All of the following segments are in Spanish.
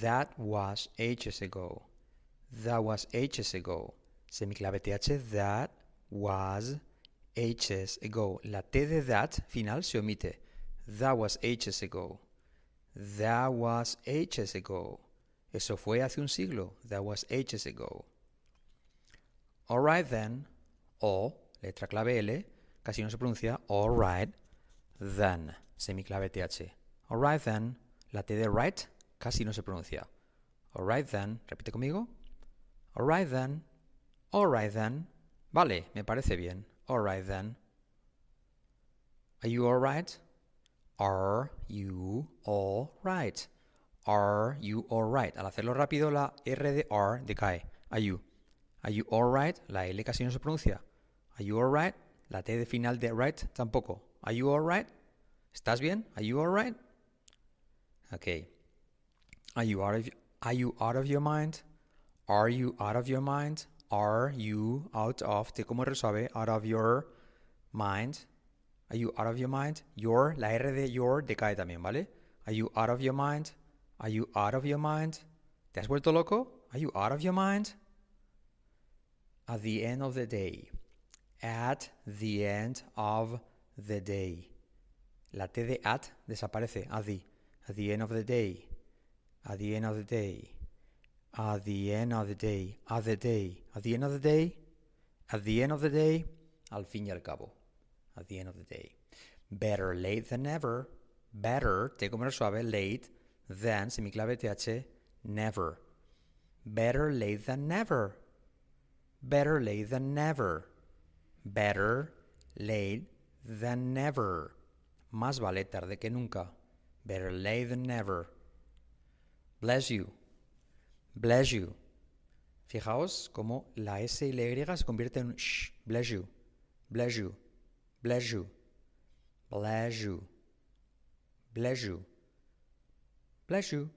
That was ages ago. That was ages ago. Semiclave TH, that was ages ago. La T de that final se omite. That was ages ago. That was ages ago. Eso fue hace un siglo. That was ages ago. Alright then. O, letra clave L, casi no se pronuncia. Alright then. Semiclave TH. Alright then. La T de right casi no se pronuncia. Alright then. Repite conmigo. Alright then. Alright then. Vale, me parece bien. Alright then. Are you alright? Are you alright? Are you alright? Al hacerlo rápido, la R de are decae. Are you? Are you alright? La L casi no se pronuncia. Are you alright? La T de final de right tampoco. Are you alright? ¿Estás bien? Are you alright? Okay. Are you out of Are you out of your mind? Are you out of your mind? Are you out of T como resuave out of your mind? Are you out of your mind? Your, la R de your decae también, ¿vale? Are you out of your mind? Are you out of your mind? ¿Te has vuelto loco? Are you out of your mind? At the end of the day. At the end of the day. La T de at desaparece. At the. At the end of the day. At the end of the day. At the end of the day. At the day. The end of the day. At the end of the day. Al fin y al cabo. At the end of the day. Better late than never. Better, T como suave, late than, semiclave TH, never. Better late than never. Better late than never. Better late than never. Más vale tarde que nunca. Better late than never. Bless you. Bless you. Fijaos cómo la S y la Y se convierte en sh. Bless you. Bless you. Bless you. Bless you. Bless you. Bless you.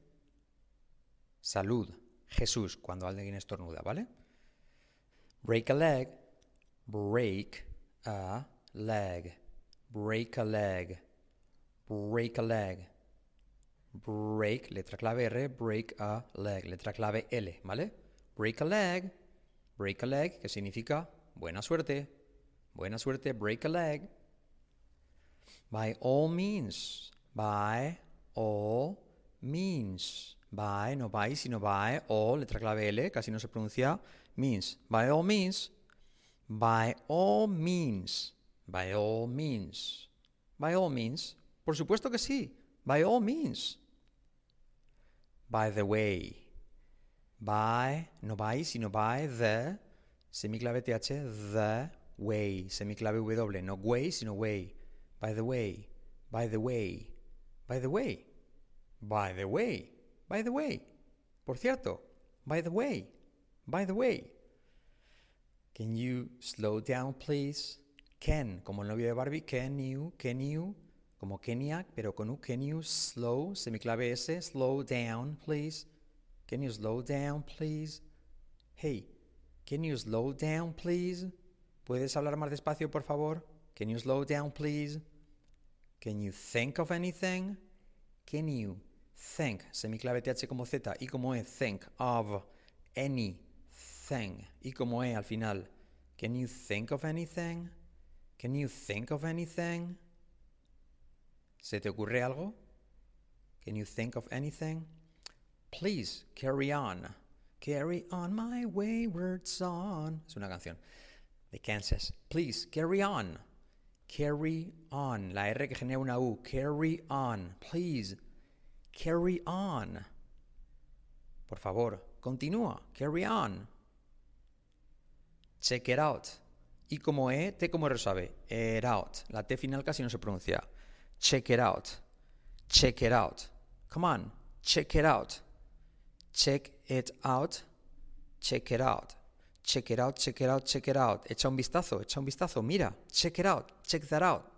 Salud. Jesús, cuando alguien estornuda, ¿vale? Break a leg. Break a leg. Break a leg. Break a leg. Break, letra clave R, break a leg, letra clave L, ¿vale? Break a leg. Break a leg, que significa buena suerte. Buena suerte, break a leg. By all means. By all means. By, no by, sino by all, letra clave L, casi no se pronuncia, means. By all means. By all means. By all means. By all means. Por supuesto que sí. By all means. By the way. By, no by, sino by the, semiclave TH, the way, semiclave W, no way, sino way. By the way, by the way, by the way, by the way, by the way. Por cierto, by the way, by the way. Can you slow down, please? Can, como el novio de Barbie, can you, can you, como Kenia, pero con U, can you slow, semiclave S, slow down, please? Can you slow down, please? Hey, can you slow down, please? ¿Puedes hablar más despacio, por favor? Can you slow down, please? Can you think of anything? Can you think, semiclave TH como Z y como E, think of anything y como E al final. Can you think of anything? Can you think of anything? ¿Se te ocurre algo? Can you think of anything? Please carry on. Carry on my wayward son. Es una canción de Kansas. Please carry on. Carry on. La R que genera una U. Carry on. Please. Carry on. Por favor, continúa. Carry on. Check it out. Y como E, T como resuave. It out. La T final casi no se pronuncia. Check it out. Check it out. Come on. Check it out. Check it out. Check it out. Check it out, check it out, check it out. Echa un vistazo, echa un vistazo. Mira, check it out, check that out.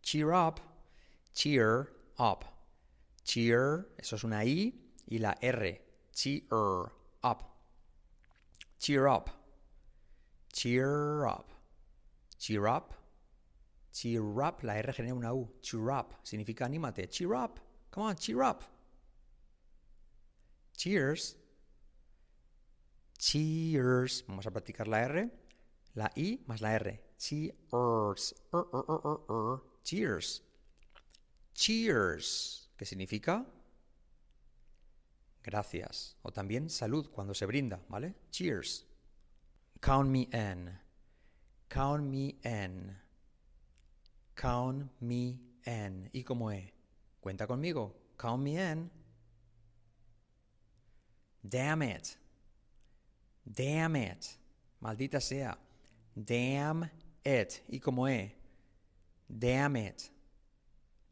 Cheer up, cheer up. Cheer, eso es una I y la R. Cheer up. Cheer up. Cheer up. Cheer up. Cheer up, la R genera una U. Cheer up, significa anímate. Cheer up. Come on, cheer up. Cheers. Cheers. Vamos a practicar la R, la I más la R. Cheers. Er, er, er, Cheers. Cheers. ¿Qué significa? Gracias. O también salud cuando se brinda, ¿vale? Cheers. Count me in. Count me in. Count me in. ¿Y cómo es? Cuenta conmigo. Count me in. Damn it. Damn it. Maldita sea. Damn it. ¿Y cómo es? Damn it.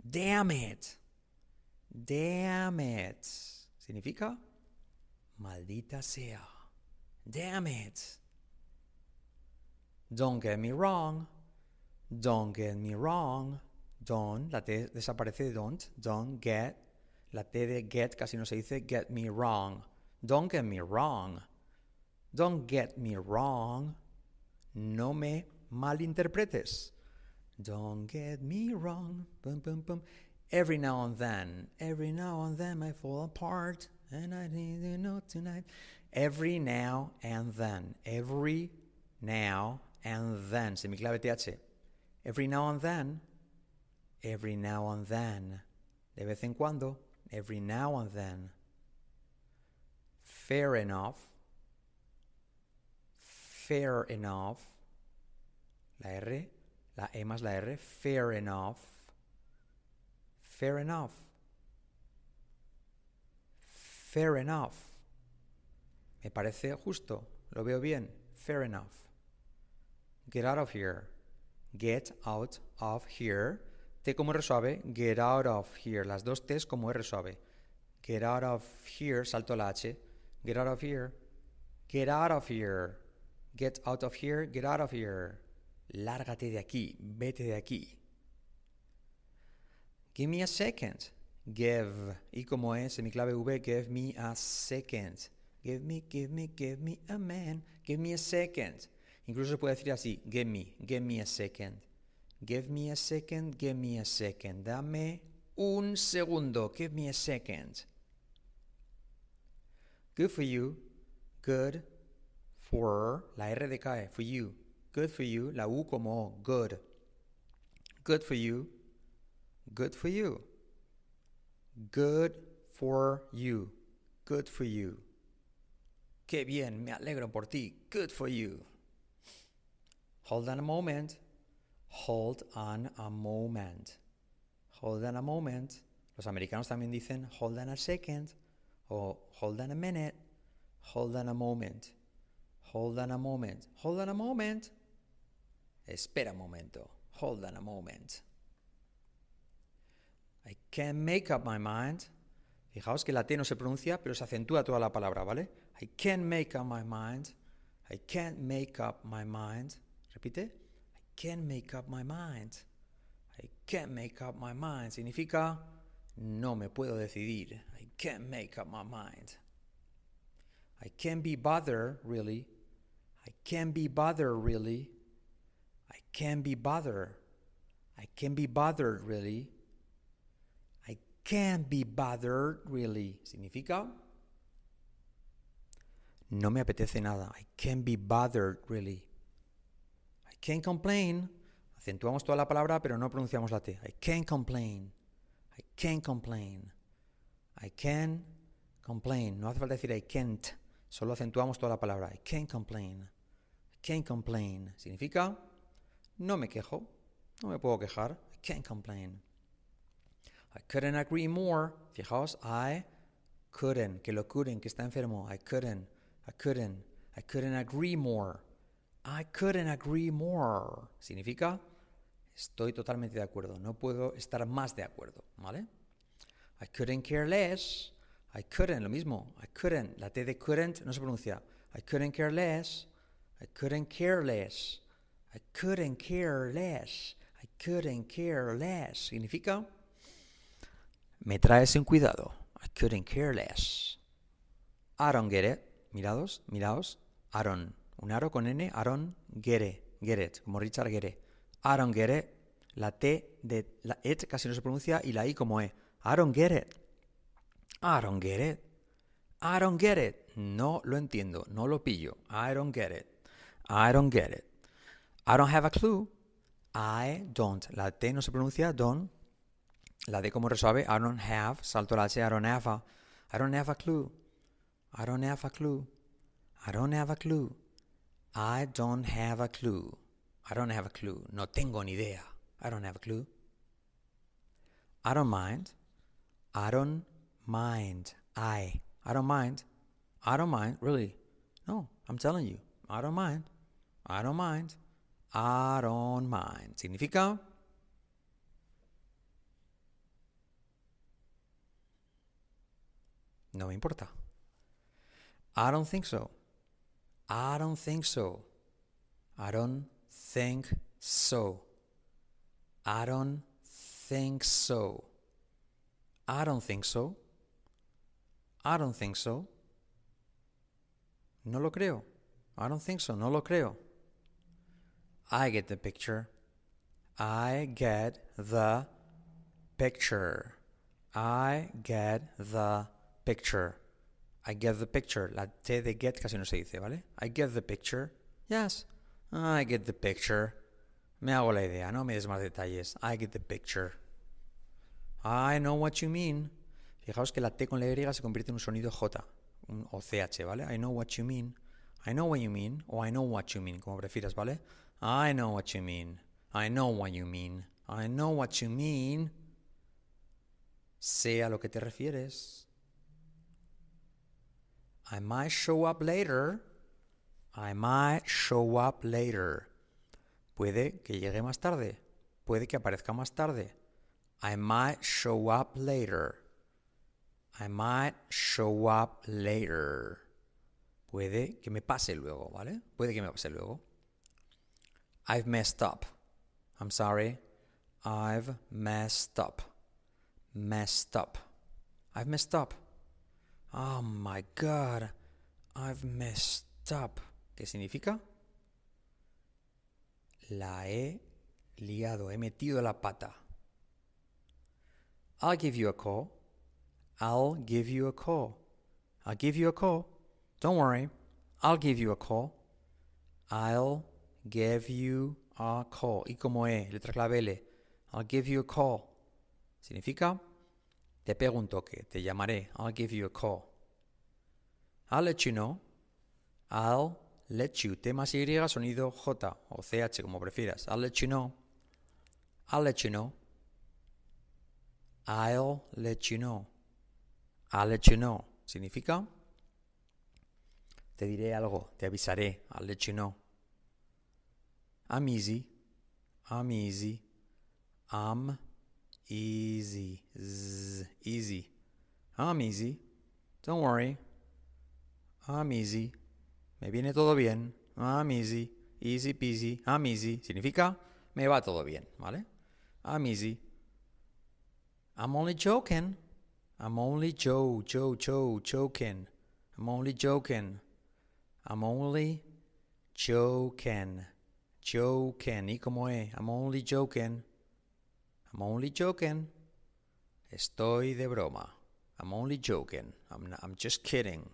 Damn it. Damn it. ¿Significa? Maldita sea. Damn it. Don't get me wrong. Don't get me wrong. Don't, la T desaparece de don't. Don't get. La T de get casi no se dice get me wrong. Don't get me wrong. Don't get me wrong. No me malinterpretes. Don't get me wrong. Every now and then, every now and then I fall apart, and I need to know tonight. Every now and then, every now and then, semiclave TH. Every now and then, every now and then, de vez en cuando, every now and then. Fair enough, fair enough, la R, la E más la R, fair enough, fair enough, fair enough. Me parece justo, lo veo bien, fair enough. Get out of here. Get out of here. T como R suave, get out of here. Las dos T's como R suave. Get out of here, salto la H. Get out of here. Get out of here. Get out of here, get out of here. Lárgate de aquí, vete de aquí. Give me a second. Give. Y como es en mi clave V, give me a second. Give me, give me, give me a man. Give me a second. Incluso se puede decir así, give me, give me a second. Give me a second, give me a second. Dame un segundo, give me a second. Good for you, good for, la R decae, for you. Good for you, la U como O, good. Good for you, good for you. Good for you, good for you. Qué bien, me alegro por ti, good for you. Hold on a moment. Hold on a moment. Hold on a moment. Los americanos también dicen hold on a second o hold on a minute. Hold on a moment. Hold on a moment. Hold on a moment. Espera un momento. Hold on a moment. I can't make up my mind. Fijaos que la T no se pronuncia, pero se acentúa toda la palabra, ¿vale? I can't make up my mind. I can't make up my mind. Repite. I can't make up my mind. I can't make up my mind. Significa no me puedo decidir. I can't make up my mind. I can't be bothered, really. I can't be bothered, really. I can't be bothered. I can't be bothered, really. I can't be bothered, really. Significa no me apetece nada. I can't be bothered, really. Can't complain. Acentuamos toda la palabra, pero no pronunciamos la T. I can't complain. I can't complain. I can complain. No hace falta decir I can't. Solo acentuamos toda la palabra. I can't complain. I can't complain. Significa no me quejo. No me puedo quejar. I can't complain. I couldn't agree more. Fijaos, I couldn't, que lo couldn't, que está enfermo. I couldn't, I couldn't, I couldn't agree more. I couldn't agree more. Significa estoy totalmente de acuerdo. No puedo estar más de acuerdo. ¿Vale? I couldn't care less. I couldn't, lo mismo. I couldn't. La T de couldn't no se pronuncia. I couldn't care less. I couldn't care less. I couldn't care less. I couldn't care less. Significa me traes sin cuidado. I couldn't care less. I don't get it. Mirados, miraos. I don't un aro con N, Aaron Gere, Geret, como Richard Gere. Aaron Gere, la T de la et casi no se pronuncia y la I como E. Aaron Geret. Aaron Geret. Get it. No lo entiendo, no lo pillo. I don't get it. I don't get it. I don't have a clue. I don't. La T no se pronuncia don't. La D como resuave. I don't have. Salto la H. I don't have a. I don't have a clue. I don't have a clue. I don't have a clue. I don't have a clue. I don't have a clue. No tengo ni idea. I don't have a clue. I don't mind. I don't mind. I. I don't mind. I don't mind. Really. No, I'm telling you. I don't mind. I don't mind. I don't mind. Significa no me importa. I don't think so. I don't think so. I don't think so. I don't think so. I don't think so. I don't think so. No lo creo. I don't think so. No lo creo. I get the picture. I get the picture. I get the picture. I get the picture. La T de get casi no se dice, ¿vale? I get the picture. Yes. I get the picture. Me hago la idea, no me des más detalles. I get the picture. I know what you mean. Fijaos que la T con la Y se convierte en un sonido J un, o CH, ¿vale? I know what you mean. I know what you mean o I know what you mean, como prefieras, ¿vale? I know what you mean. I know what you mean. I know what you mean. Sé a lo que te refieres. I might show up later. I might show up later. Puede que llegue más tarde. Puede que aparezca más tarde. I might show up later. I might show up later. Puede que me pase luego, ¿vale? Puede que me pase luego. I've messed up. I'm sorry. I've messed up. Messed up. I've messed up. Oh my God, I've messed up. ¿Qué significa? La he liado, he metido la pata. I'll give you a call. I'll give you a call. I'll give you a call. Don't worry. I'll give you a call. I'll give you a call. Y como E, letra clave L. I'll give you a call. Significa te pego un toque, te llamaré. I'll give you a call. I'll let you know. I'll let you. T más Y, sonido J o CH, como prefieras. I'll let you know. I'll let you know. I'll let you know. I'll let you know. Significa te diré algo, te avisaré. I'll let you know. I'm easy. I'm easy. I'm easy. Easy. I'm easy. Don't worry. I'm easy. Me viene todo bien. I'm easy. Easy peasy. I'm easy. Significa me va todo bien, ¿vale? I'm easy. I'm only joking. I'm only Joe, Joe, Joe, joking. I'm only joking. I'm only joking. Joking. ¿Y cómo es? I'm only joking. I'm only joking. Estoy de broma. I'm only joking. I'm, I'm just kidding.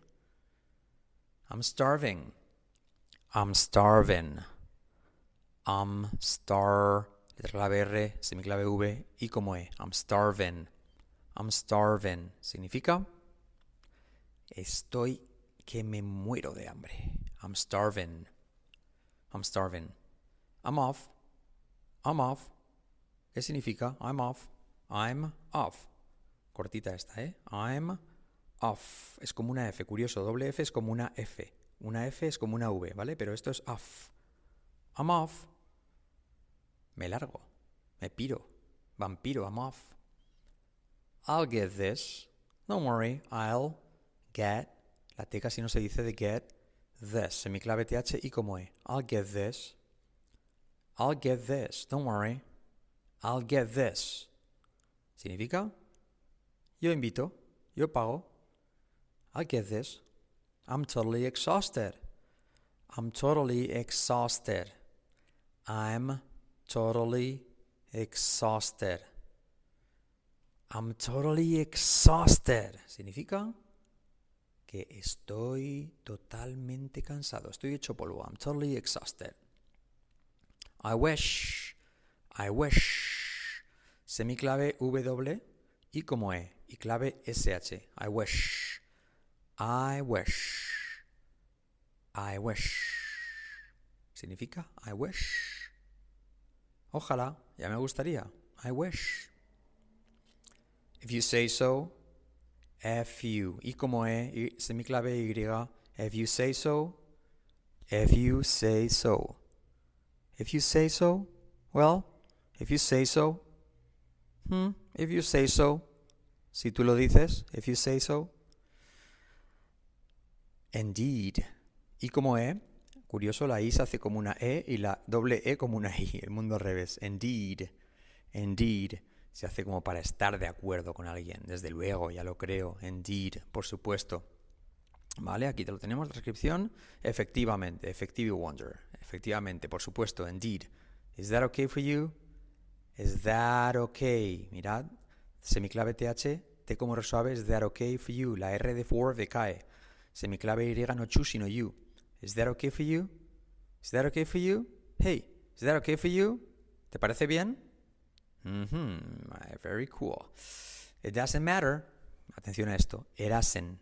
I'm starving. I'm starving. I'm star. Letra clave R, semiclave V. ¿Y cómo es? I'm starving. I'm starving. Significa estoy que me muero de hambre. I'm starving. I'm starving. I'm off. I'm off. ¿Qué significa? I'm off. I'm off. Cortita esta, ¿eh? I'm off. Es como una F, curioso. Doble F es como una F. Una F es como una V, ¿vale? Pero esto es off. I'm off. Me largo. Me piro. Vampiro, I'm off. I'll get this. Don't worry, I'll get. La T casi no se dice de get this. Semiclave TH y como E. I'll get this. I'll get this. Don't worry. I'll get this. ¿Significa? Yo invito. Yo pago. I'll get this. I'm totally exhausted. I'm totally exhausted. I'm totally exhausted. I'm totally exhausted. ¿Significa? que estoy totalmente cansado. Estoy hecho polvo. I'm totally exhausted. I wish. I wish. Semiclave W y como E. Y clave SH. I wish. I wish. I wish. Significa I wish. Ojalá. Ya me gustaría. I wish. If you say so, F you. Y como E, semiclave Y. If you say so, if you say so. If you say so, well, if you say so, hmm, if you say so, si tú lo dices, if you say so. Indeed. Y como E, curioso, la I se hace como una E y la doble E como una I, el mundo al revés. Indeed. Indeed se hace como para estar de acuerdo con alguien. Desde luego, ya lo creo. Indeed, por supuesto. ¿Vale? Aquí te lo tenemos, la transcripción. Efectivamente, effective wonder. Efectivamente, por supuesto, indeed. Is that okay for you? Is that okay? Mirad, semiclave TH, T como resuave, is that okay for you? La R de for decae. Semiclave Y no chu, sino you. Is that okay for you? Is that okay for you? Hey, is that okay for you? ¿Te parece bien? Very cool. It doesn't matter. Atención a esto. Erasen.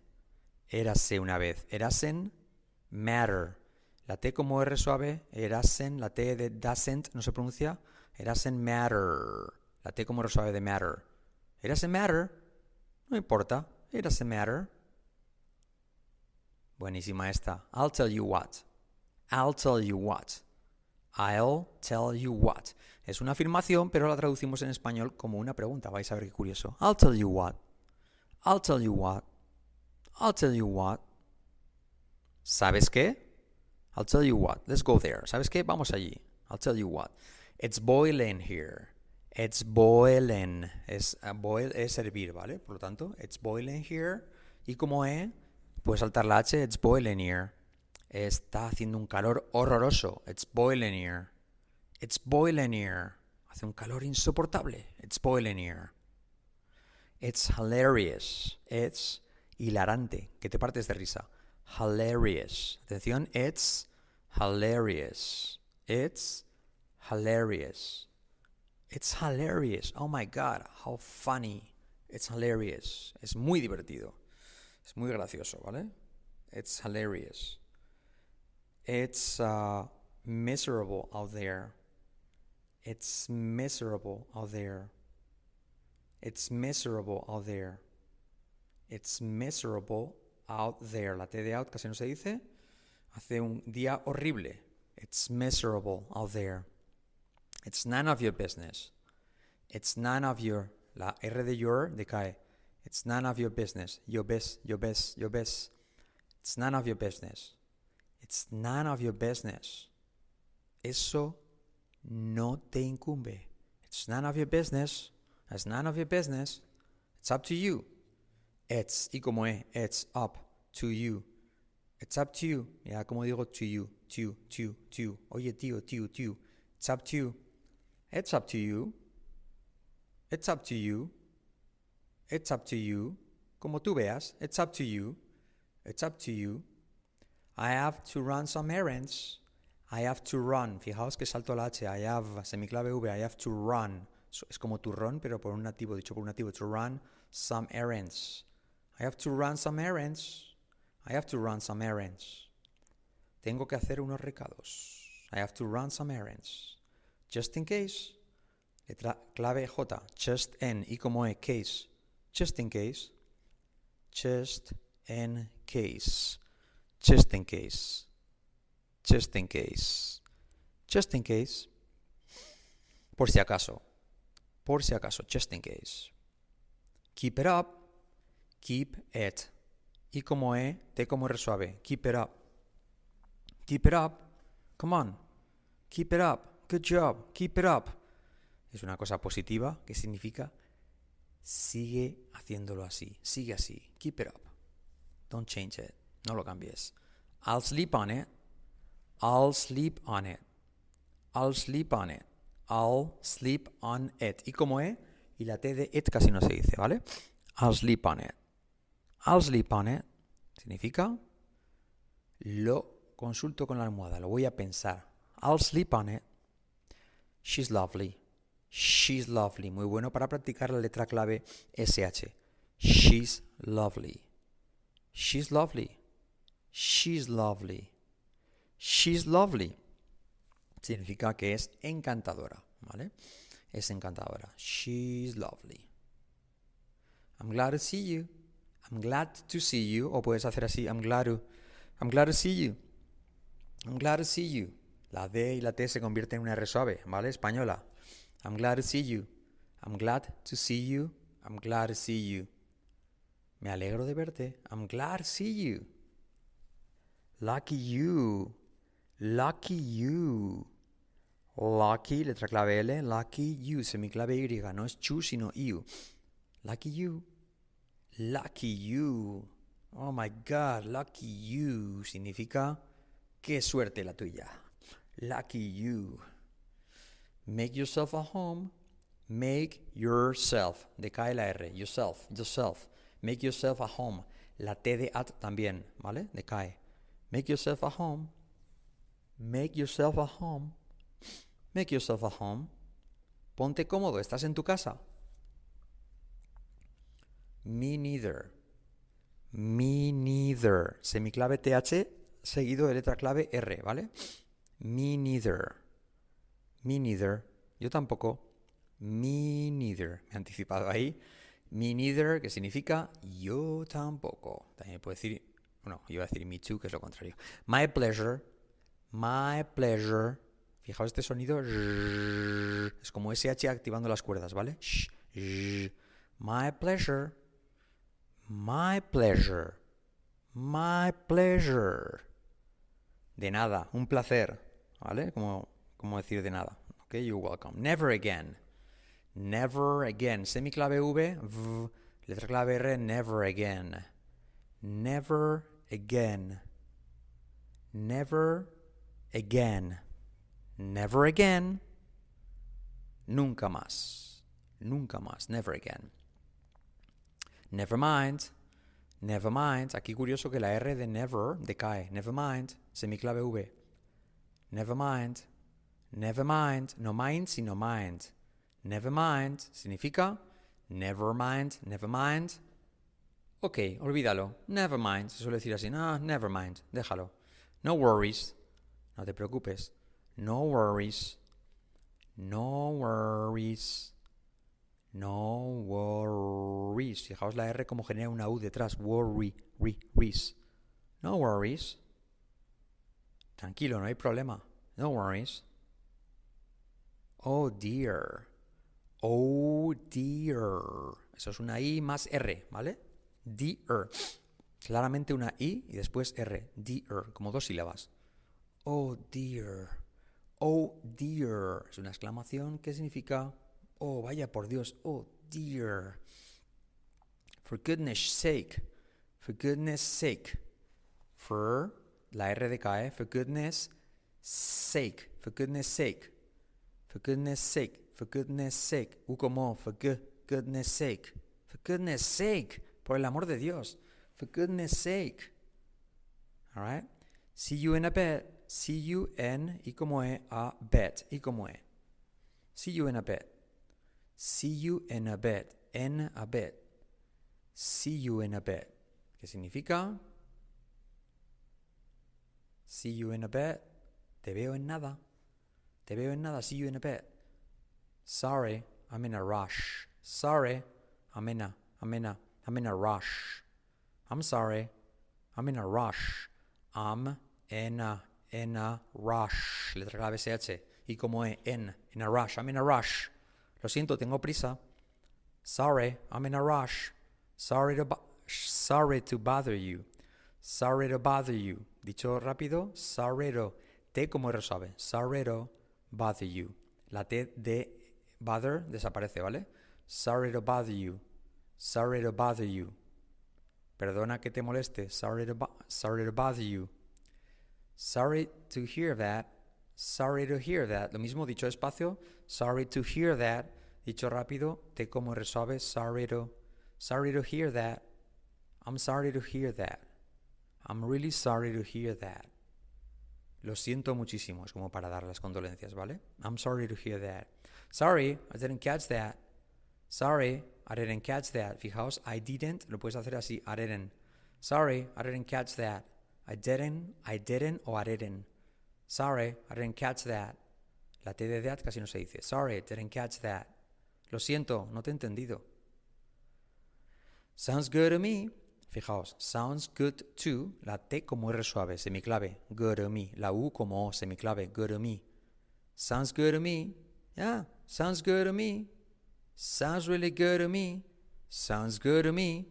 Érase una vez. Erasen matter. La T como R. Erasen. La T de doesn't no se pronuncia. Erasen matter. La T como R suave de matter. Erasen matter. No importa. It doesn't matter. Buenísima esta. I'll tell you what. I'll tell you what. I'll tell you what. Es una afirmación, pero la traducimos en español como una pregunta. Vais a ver qué curioso. I'll tell you what. I'll tell you what. I'll tell you what. ¿Sabes qué? I'll tell you what. Let's go there. ¿Sabes qué? Vamos allí. I'll tell you what. It's boiling here. It's boiling. Es, uh, boil es hervir, ¿vale? Por lo tanto, it's boiling here. Y como E, puedes saltar la H, it's boiling here. Está haciendo un calor horroroso. It's boiling here. It's boiling here. Hace un calor insoportable. It's boiling here. It's hilarious. It's hilarante. Que te partes de risa. Hilarious. Atención. It's hilarious. It's hilarious. It's hilarious. Oh my God. How funny. It's hilarious. Es muy divertido. Es muy gracioso, ¿vale? It's hilarious. It's uh, miserable out there. It's miserable out there. It's miserable out there. It's miserable out there. La T de out casi no se dice. Hace un día horrible. It's miserable out there. It's none of your business. It's none of your. La R de your decae. It's none of your business. Your best, your best, your best. It's none of your business. It's none of your business. Eso no te incumbe. It's none of your business. It's none of your business. It's up to you. It's, y como es, it's up to you. It's up to you. Ya como digo to you, to, you, to, to. Oye, tío, tío, tío. It's up to you. It's up to you. It's up to you. It's up to you. Como tú veas, it's up to you. It's up to you. I have to run some errands. I have to run. Fijaos que salto la H. I have, semiclave V. I have to run. Es como to run, pero por un nativo, dicho por un nativo. To run some errands. I have to run some errands. I have to run some errands. Tengo que hacer unos recados. I have to run some errands. Just in case. Letra clave J. Just in. Y como E. Case. Just in case. Just in case. Just in case. Just in case. Just in case. Por si acaso. Por si acaso. Just in case. Keep it up. Keep it. Y como E, T como R suave. Keep it up. Keep it up. Come on. Keep it up. Good job. Keep it up. Es una cosa positiva que significa sigue haciéndolo así. Sigue así. Keep it up. Don't change it. No lo cambies. I'll sleep on it. I'll sleep on it. I'll sleep on it. I'll sleep on it. Y como E, y la T de it casi no se dice, ¿vale? I'll sleep on it. I'll sleep on it. Significa, lo consulto con la almohada, lo voy a pensar. I'll sleep on it. She's lovely. She's lovely. Muy bueno para practicar la letra clave SH. She's lovely. She's lovely. She's lovely. She's lovely. Significa que es encantadora, ¿vale? Es encantadora. She's lovely. I'm glad to see you. I'm glad to see you. O puedes hacer así. I'm glad to. I'm glad to see you. I'm glad to see you. La D y la T se convierten en una R suave, ¿vale? Española. I'm glad to see you. I'm glad to see you. I'm glad to see you. Me alegro de verte. I'm glad to see you. Lucky you. Lucky you. Lucky, letra clave L. Lucky you. Semiclave Y. No es chu, sino you. Lucky you. Lucky you. Oh my God, lucky you. Significa qué suerte la tuya. Lucky you. Make yourself a home. Make yourself. Decae la R. Yourself. Yourself. Make yourself a home. La T de at también, ¿vale? Decae. Make yourself a home. Make yourself a home. Make yourself a home. Ponte cómodo, estás en tu casa. Me neither. Me neither. Semiclave TH seguido de letra clave R, ¿vale? Me neither. Me neither. Yo tampoco. Me neither. Me he anticipado ahí. Me neither, que significa yo tampoco. También puedo decir, bueno, voy a decir me too, que es lo contrario. My pleasure. My pleasure. Fijaos este sonido. Es como SH activando las cuerdas, ¿vale? My pleasure. My pleasure. My pleasure. De nada, un placer. ¿Vale? Como, como decir de nada. Ok, you're welcome. Never again. Never again. Semiclave V, v, letra clave R, never again. Never again. Never again. Never again. Nunca más. Nunca más. Never again. Never mind. Never mind. Aquí curioso que la R de never decae. Never mind. Semiclave V. Never mind. Never mind. No mind, sino mind. Never mind significa never mind, never mind. Ok, olvídalo. Never mind. Se suele decir así. No, never mind. Déjalo. No worries. No te preocupes. No worries. No worries. No worries. Fijaos la R como genera una U detrás. Worry. Re, No worries. Tranquilo, no hay problema. No worries. Oh dear. Oh dear. Eso es una I más R, ¿vale? Dear. Claramente una I y después R. Dear, como dos sílabas. Oh dear. Oh dear. Es una exclamación que significa, oh vaya por Dios, oh dear. For goodness sake. For goodness sake. For, la R cae, for goodness sake. For goodness sake. For goodness sake. For goodness sake. U como, for good, goodness sake. For goodness sake. Por el amor de Dios. For goodness sake. Alright? See you in a bed. See you in, y como e, a bed. Y como e. See you in a bed. See you in a bed. En a bed. See you in a bed. ¿Qué significa? See you in a bed. Te veo en nada. Te veo en nada. See you in a bed. Sorry, I'm in a rush. Sorry, I'm in a, I'm in a, I'm in a rush. I'm sorry, I'm in a rush. I'm in a, in a rush. Letra clave SH. Y como E, en, in a rush. I'm in a rush. Lo siento, tengo prisa. Sorry, I'm in a rush. Sorry to, sorry to bother you. Sorry to bother you. Dicho rápido, sorry to. T como R. Sorry to bother you. La T de bother desaparece, ¿vale? Sorry to bother you. Sorry to bother you. Perdona que te moleste. Sorry to, sorry to bother you. Sorry to hear that. Sorry to hear that. Lo mismo dicho espacio. Sorry to hear that. Dicho rápido. Te como resuelve. Sorry to. Sorry to hear that. I'm sorry to hear that. I'm really sorry to hear that. Lo siento muchísimo, es como para dar las condolencias, ¿vale? I'm sorry to hear that. Sorry, I didn't catch that. Sorry, I didn't catch that. Fijaos, I didn't, lo puedes hacer así, I didn't. Sorry, I didn't catch that. I didn't, I didn't o I didn't. Sorry, I didn't catch that. La T de that casi no se dice. Sorry, didn't catch that. Lo siento, no te he entendido. Sounds good to me. Fijaos, sounds good to, la T como R suave, semiclave, good to me. La U como O, semiclave, good to me. Sounds good to me. Yeah, sounds good to me. Sounds really good to me. Sounds good to me.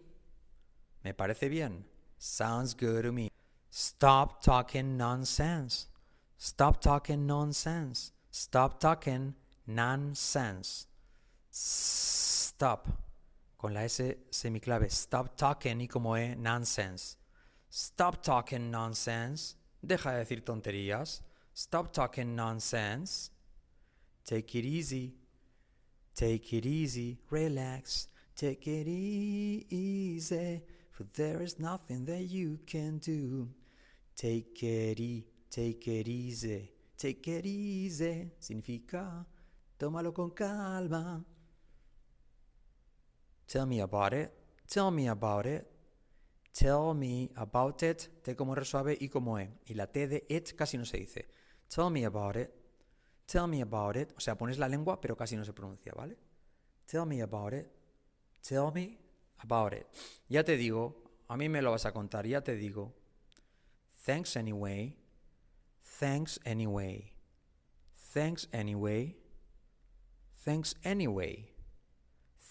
Me parece bien. Sounds good to me. Stop talking nonsense. Stop talking nonsense. Stop talking nonsense. Stop. Con la S semiclave. Stop talking y como E, nonsense. Stop talking nonsense. Deja de decir tonterías. Stop talking nonsense. Take it easy. Take it easy. Relax. Take it e- easy. For there is nothing that you can do. Take it e- take it easy. Take it easy. Significa tómalo con calma. Tell me about it. Tell me about it. Tell me about it. T como R y como E. Y la T de it casi no se dice. Tell me about it. Tell me about it. O sea, pones la lengua, pero casi no se pronuncia, ¿vale? Tell me about it. Tell me about it. Ya te digo, a mí me lo vas a contar, ya te digo. Thanks anyway. Thanks anyway. Thanks anyway. Thanks anyway.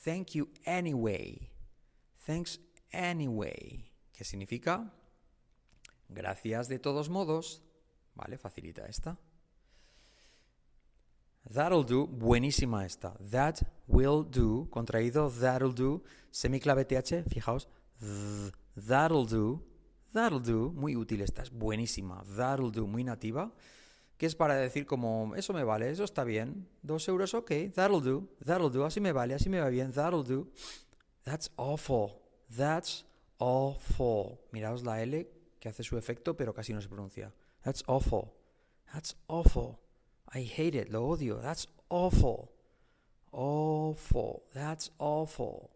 Thank you anyway. Thanks anyway. ¿Qué significa? Gracias de todos modos. Vale, facilita esta. That'll do, buenísima esta. That will do, contraído, that'll do, semiclave TH, fijaos. th, that'll do, that'll do, muy útil esta, es buenísima. That'll do, muy nativa. Que es para decir como, eso me vale, eso está bien. Dos euros, ok, that'll do, that'll do, así me vale, así me va bien, that'll do. That's awful, that's awful. Miraos la L que hace su efecto, pero casi no se pronuncia. That's awful, that's awful. I hate it, lo odio. That's awful. Awful. That's awful.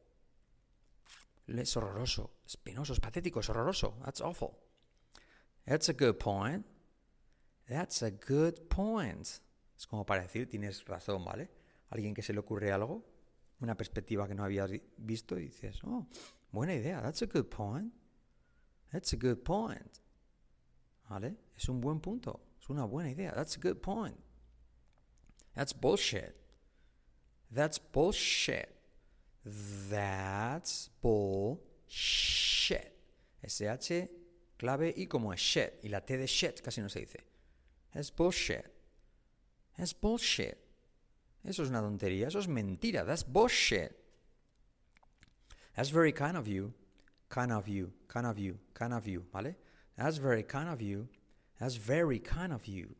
Es horroroso. Es penoso, es patético, es horroroso. That's awful. That's a good point. That's a good point. Es como para decir, tienes razón, ¿vale? Alguien que se le ocurre algo, una perspectiva que no habías visto y dices, oh, buena idea. That's a good point. That's a good point. ¿Vale? Es un buen punto. Es una buena idea. That's a good point. That's bullshit. That's bullshit. That's bullshit. SH, clave y como es shit. Y la T de shit casi no se dice. That's bullshit. That's bullshit. Eso es una tontería. Eso es mentira. That's bullshit. That's very kind of you. Kind of you. Kind of you. Kind of you. ¿Vale? That's very kind of you. That's very kind of you.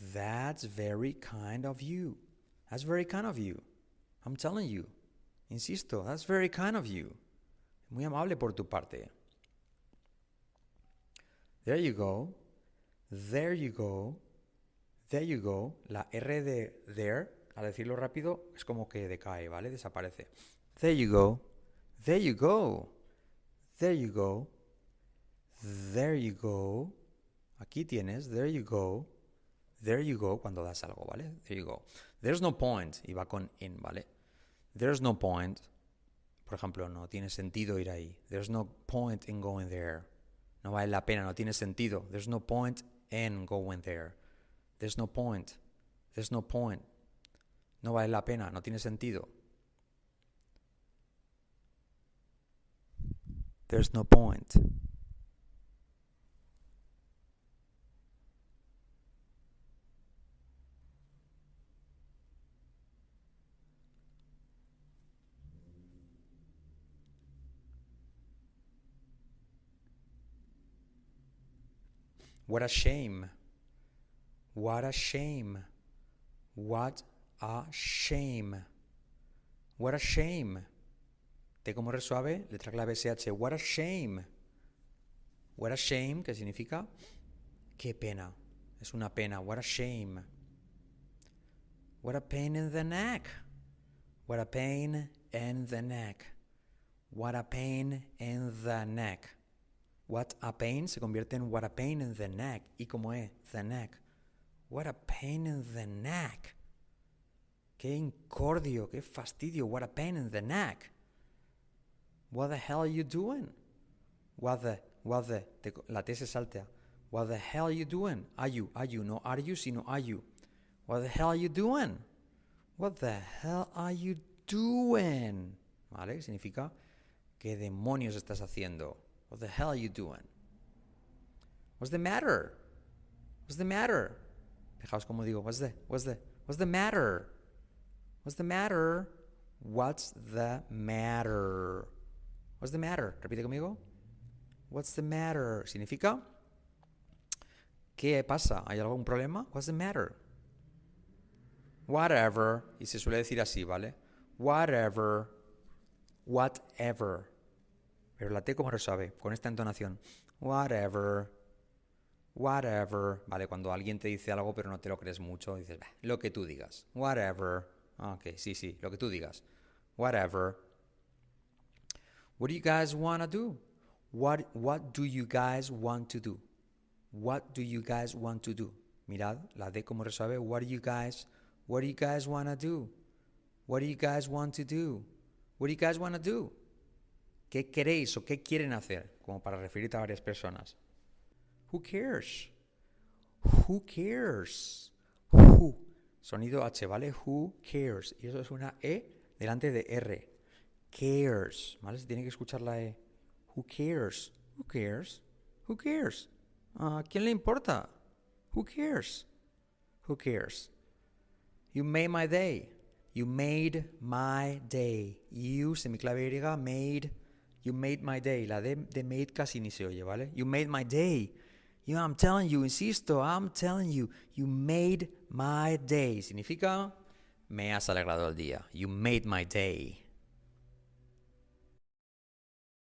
That's very kind of you. That's very kind of you. I'm telling you. Insisto, that's very kind of you. Muy amable por tu parte. There you go. There you go. There you go. La R de there, al decirlo rápido, es como que decae, ¿vale? Desaparece. There you go. There you go. There you go. There you go. Aquí tienes. There you go. There you go cuando das algo, ¿vale? There you go. There's no point y va con in, ¿vale? There's no point. Por ejemplo, no tiene sentido ir ahí. There's no point in going there. No vale la pena, no tiene sentido. There's no point in going there. There's no point. There's no point. No vale la pena, no tiene sentido. There's no point. What a shame. What a shame. What a shame. What a shame. T como re suave, letra clave SH. What a shame. What a shame, que significa qué pena. Es una pena. What a shame. What a pain in the neck. What a pain in the neck. What a pain in the neck. What a pain se convierte en what a pain in the neck. ¿Y cómo es? The neck. What a pain in the neck. Qué incordio, qué fastidio. What a pain in the neck. What the hell are you doing? What the, what the, la T se saltea. What the hell are you doing? Are you, are you, no are you, sino are you. What the hell are you doing? What the hell are you doing? ¿Vale? Significa, ¿qué demonios estás haciendo? What the hell are you doing? What's the matter? What's the matter? Fijaos como digo, what's the, what's the, what's the matter? What's the matter? What's the matter? What's the matter? Repite conmigo. What's the matter? Significa, ¿qué pasa? ¿Hay algún problema? What's the matter? Whatever. Y se suele decir así, ¿vale? Whatever. Whatever. Pero la T como sabe, con esta entonación. Whatever. Whatever. Vale, cuando alguien te dice algo pero no te lo crees mucho, dices, lo que tú digas. Whatever. Ok, sí, sí, lo que tú digas. Whatever. What do you guys want to do? What, what do you guys want to do? What do you guys want to do? Mirad, la D como resuelve. What do you guys, what do you guys want to do? What do you guys want to do? What do you guys want to do? ¿Qué queréis o qué quieren hacer? Como para referirte a varias personas. Who cares? Who cares? Who. Sonido H, ¿vale? Who cares? Y eso es una E delante de R. Cares, ¿vale? Se tiene que escuchar la E. Who cares? Who cares? Who cares? ¿A quién le importa? Who cares? Who cares? You made my day. You made my day. You, semiclave Y, made. You made my day. La de, de made casi ni se oye, ¿vale? You made my day. You, I'm telling you, insisto, I'm telling you, you made my day. Significa, me has alegrado el día. You made my day.